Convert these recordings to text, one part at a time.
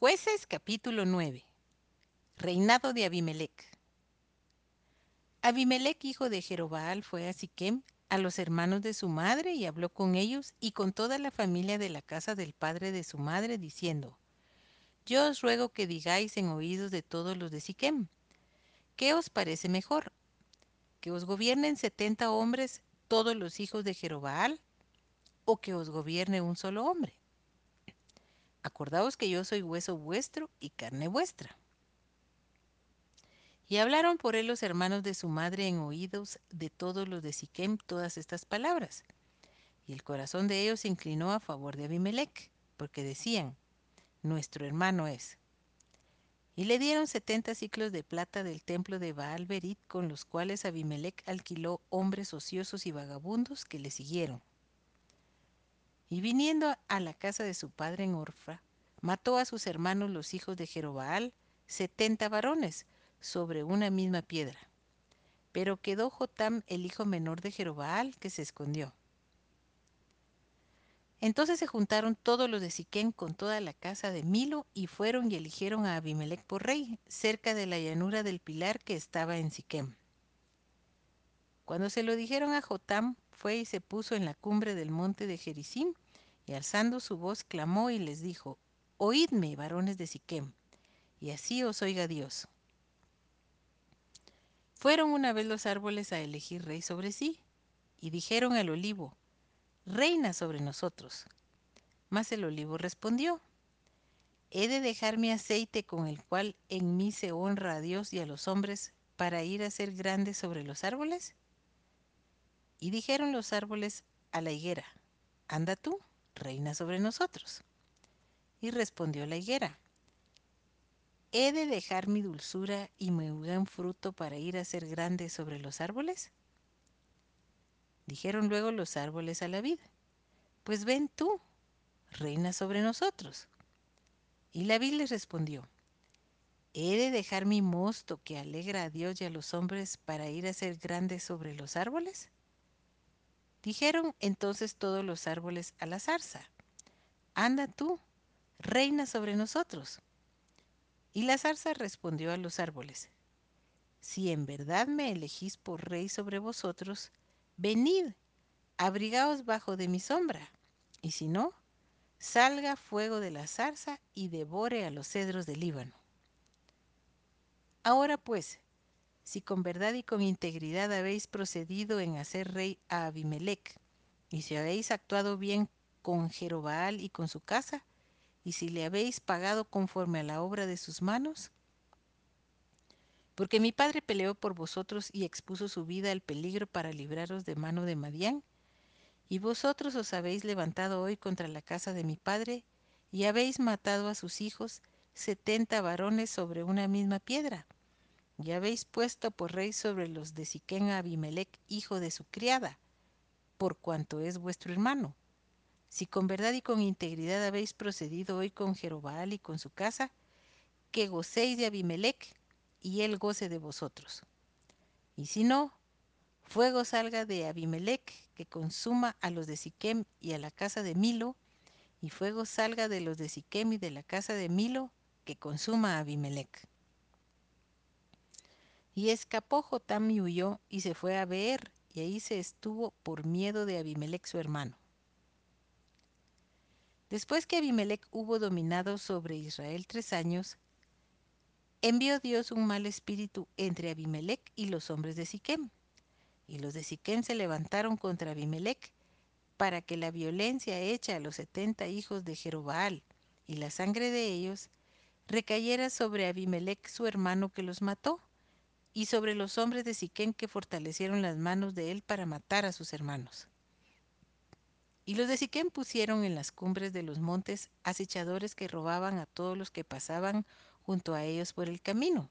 Jueces capítulo 9 Reinado de Abimelech Abimelech hijo de Jerobaal fue a Siquem a los hermanos de su madre y habló con ellos y con toda la familia de la casa del padre de su madre diciendo Yo os ruego que digáis en oídos de todos los de Siquem ¿qué os parece mejor? ¿que os gobiernen setenta hombres todos los hijos de Jerobaal o que os gobierne un solo hombre? Acordaos que yo soy hueso vuestro y carne vuestra. Y hablaron por él los hermanos de su madre en oídos de todos los de Siquem todas estas palabras. Y el corazón de ellos se inclinó a favor de Abimelech, porque decían, nuestro hermano es. Y le dieron setenta ciclos de plata del templo de Baal Berit, con los cuales Abimelech alquiló hombres ociosos y vagabundos que le siguieron. Y viniendo a la casa de su padre en Orfa, mató a sus hermanos los hijos de Jerobaal, setenta varones, sobre una misma piedra. Pero quedó Jotam, el hijo menor de Jerobaal, que se escondió. Entonces se juntaron todos los de Siquén con toda la casa de Milo y fueron y eligieron a Abimelech por rey, cerca de la llanura del pilar que estaba en Siquem. Cuando se lo dijeron a Jotam, fue y se puso en la cumbre del monte de Jericim, y alzando su voz clamó y les dijo, Oídme, varones de Siquem, y así os oiga Dios. Fueron una vez los árboles a elegir rey sobre sí, y dijeron al olivo, Reina sobre nosotros. Mas el olivo respondió, ¿He de dejar mi aceite con el cual en mí se honra a Dios y a los hombres para ir a ser grande sobre los árboles? Y dijeron los árboles a la higuera, Anda tú, reina sobre nosotros. Y respondió la higuera, ¿he de dejar mi dulzura y mi buen fruto para ir a ser grande sobre los árboles? Dijeron luego los árboles a la vid, pues ven tú, reina sobre nosotros. Y la vid les respondió, ¿he de dejar mi mosto que alegra a Dios y a los hombres para ir a ser grande sobre los árboles? Dijeron entonces todos los árboles a la zarza, Anda tú, reina sobre nosotros. Y la zarza respondió a los árboles, Si en verdad me elegís por rey sobre vosotros, venid, abrigaos bajo de mi sombra, y si no, salga fuego de la zarza y devore a los cedros del Líbano. Ahora pues, si con verdad y con integridad habéis procedido en hacer rey a Abimelech, y si habéis actuado bien con Jerobaal y con su casa, y si le habéis pagado conforme a la obra de sus manos, porque mi padre peleó por vosotros y expuso su vida al peligro para libraros de mano de Madián, y vosotros os habéis levantado hoy contra la casa de mi padre, y habéis matado a sus hijos, setenta varones sobre una misma piedra y habéis puesto por rey sobre los de Siquén a Abimelech, hijo de su criada, por cuanto es vuestro hermano. Si con verdad y con integridad habéis procedido hoy con Jerobaal y con su casa, que gocéis de Abimelech y él goce de vosotros. Y si no, fuego salga de Abimelech que consuma a los de Siquem y a la casa de Milo, y fuego salga de los de Siquem y de la casa de Milo que consuma a Abimelech. Y escapó Jotam y huyó y se fue a Beer, y ahí se estuvo por miedo de Abimelech su hermano. Después que Abimelech hubo dominado sobre Israel tres años, envió Dios un mal espíritu entre Abimelech y los hombres de Siquem. Y los de Siquem se levantaron contra Abimelech para que la violencia hecha a los setenta hijos de Jerobaal y la sangre de ellos recayera sobre Abimelech su hermano que los mató y sobre los hombres de Siquén que fortalecieron las manos de él para matar a sus hermanos. Y los de Siquén pusieron en las cumbres de los montes acechadores que robaban a todos los que pasaban junto a ellos por el camino,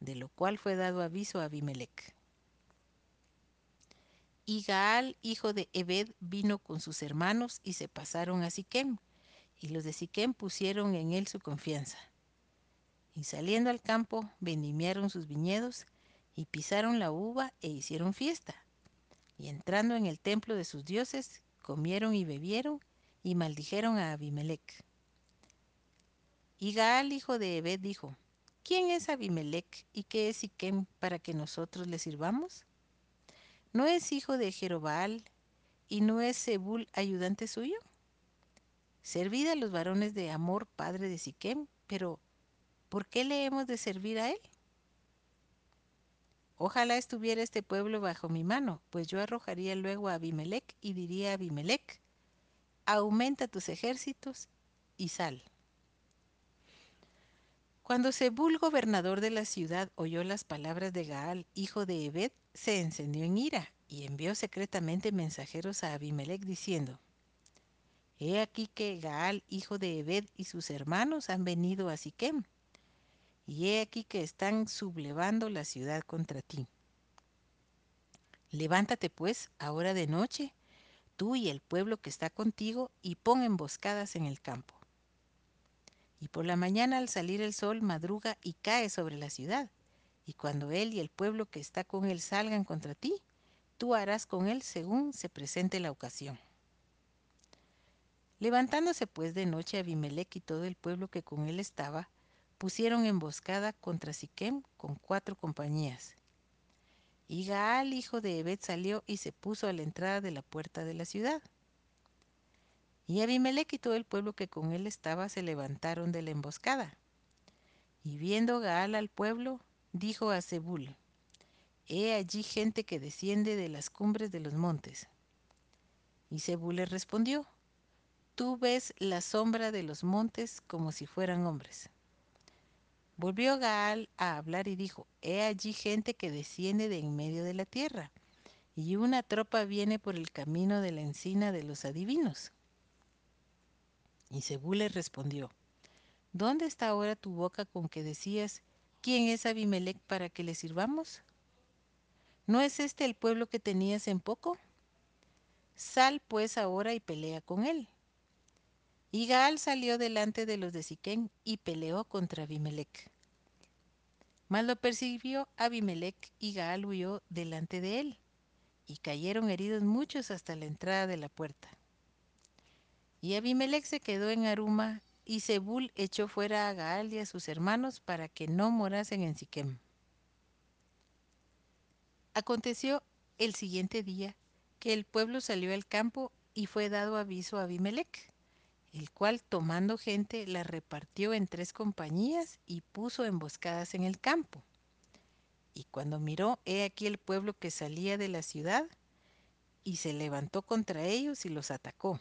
de lo cual fue dado aviso a Abimelech. Y Gaal, hijo de Ebed, vino con sus hermanos y se pasaron a Siquem, y los de Siquem pusieron en él su confianza. Y saliendo al campo, vendimiaron sus viñedos y pisaron la uva e hicieron fiesta. Y entrando en el templo de sus dioses, comieron y bebieron y maldijeron a Abimelech. Y Gaal, hijo de Ebed, dijo, ¿quién es Abimelech y qué es Siquem para que nosotros le sirvamos? ¿No es hijo de Jerobaal y no es Zebul ayudante suyo? Servid a los varones de Amor, padre de Siquem, pero ¿por qué le hemos de servir a él? Ojalá estuviera este pueblo bajo mi mano, pues yo arrojaría luego a Abimelech y diría a Abimelech, aumenta tus ejércitos y sal. Cuando Zebul, gobernador de la ciudad, oyó las palabras de Gaal, hijo de Ebed, se encendió en ira y envió secretamente mensajeros a Abimelech diciendo, He aquí que Gaal, hijo de Ebed, y sus hermanos han venido a Siquem, y he aquí que están sublevando la ciudad contra ti. Levántate pues ahora de noche, tú y el pueblo que está contigo, y pon emboscadas en el campo. Y por la mañana al salir el sol madruga y cae sobre la ciudad, y cuando él y el pueblo que está con él salgan contra ti, tú harás con él según se presente la ocasión. Levantándose pues de noche Abimelech y todo el pueblo que con él estaba, pusieron emboscada contra Siquem con cuatro compañías. Y Gaal, hijo de Ebed, salió y se puso a la entrada de la puerta de la ciudad. Y Abimelech y todo el pueblo que con él estaba se levantaron de la emboscada. Y viendo Gaal al pueblo, dijo a Zebul, He allí gente que desciende de las cumbres de los montes. Y Zebul le respondió, Tú ves la sombra de los montes como si fueran hombres. Volvió Gaal a hablar y dijo, He allí gente que desciende de en medio de la tierra, y una tropa viene por el camino de la encina de los adivinos. Y Zebú le respondió, ¿Dónde está ahora tu boca con que decías, ¿quién es Abimelech para que le sirvamos? ¿No es este el pueblo que tenías en poco? Sal pues ahora y pelea con él. Y Gaal salió delante de los de Siquén y peleó contra Abimelech. Mas lo percibió Abimelech y Gaal huyó delante de él, y cayeron heridos muchos hasta la entrada de la puerta. Y Abimelech se quedó en Aruma, y Zebul echó fuera a Gaal y a sus hermanos para que no morasen en Siquem. Aconteció el siguiente día que el pueblo salió al campo y fue dado aviso a Abimelech, el cual tomando gente la repartió en tres compañías y puso emboscadas en el campo. Y cuando miró, he aquí el pueblo que salía de la ciudad, y se levantó contra ellos y los atacó.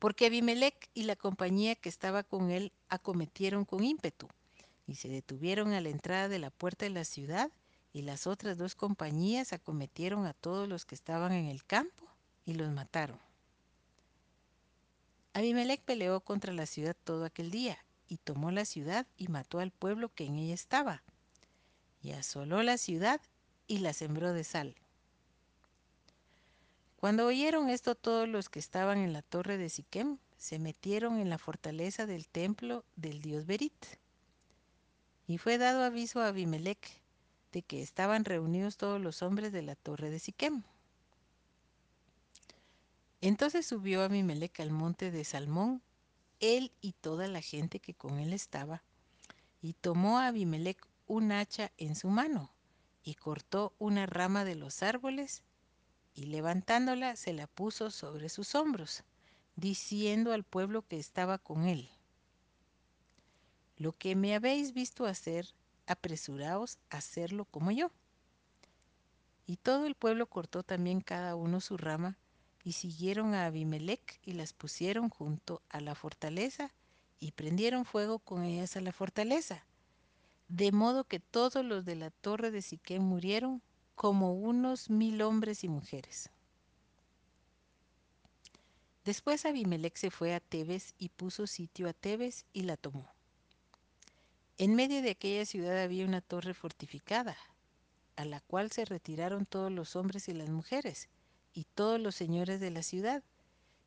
Porque Abimelech y la compañía que estaba con él acometieron con ímpetu, y se detuvieron a la entrada de la puerta de la ciudad, y las otras dos compañías acometieron a todos los que estaban en el campo y los mataron. Abimelech peleó contra la ciudad todo aquel día, y tomó la ciudad y mató al pueblo que en ella estaba, y asoló la ciudad y la sembró de sal. Cuando oyeron esto todos los que estaban en la torre de Siquem se metieron en la fortaleza del templo del dios Berit. Y fue dado aviso a Abimelech de que estaban reunidos todos los hombres de la torre de Siquem. Entonces subió Abimelech al monte de Salmón, él y toda la gente que con él estaba, y tomó a Abimelech un hacha en su mano, y cortó una rama de los árboles, y levantándola se la puso sobre sus hombros, diciendo al pueblo que estaba con él, Lo que me habéis visto hacer, apresuraos a hacerlo como yo. Y todo el pueblo cortó también cada uno su rama, y siguieron a Abimelech y las pusieron junto a la fortaleza y prendieron fuego con ellas a la fortaleza. De modo que todos los de la torre de Siquén murieron como unos mil hombres y mujeres. Después Abimelech se fue a Tebes y puso sitio a Tebes y la tomó. En medio de aquella ciudad había una torre fortificada, a la cual se retiraron todos los hombres y las mujeres, y todos los señores de la ciudad,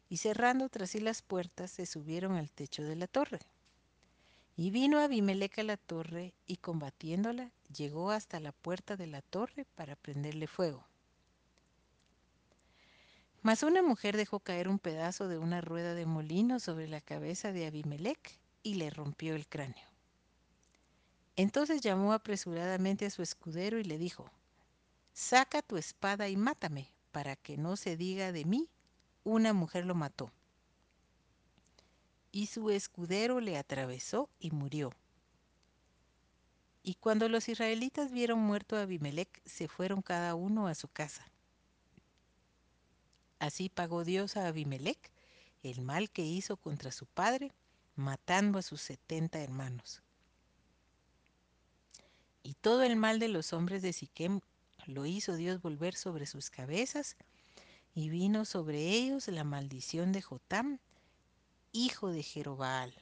y cerrando tras sí las puertas se subieron al techo de la torre. Y vino Abimelech a la torre y combatiéndola llegó hasta la puerta de la torre para prenderle fuego. Mas una mujer dejó caer un pedazo de una rueda de molino sobre la cabeza de Abimelech y le rompió el cráneo. Entonces llamó apresuradamente a su escudero y le dijo, Saca tu espada y mátame, para que no se diga de mí, una mujer lo mató. Y su escudero le atravesó y murió. Y cuando los israelitas vieron muerto a Abimelech, se fueron cada uno a su casa. Así pagó Dios a Abimelech el mal que hizo contra su padre, matando a sus setenta hermanos. Y todo el mal de los hombres de Siquem lo hizo Dios volver sobre sus cabezas, y vino sobre ellos la maldición de Jotam, hijo de Jerobal.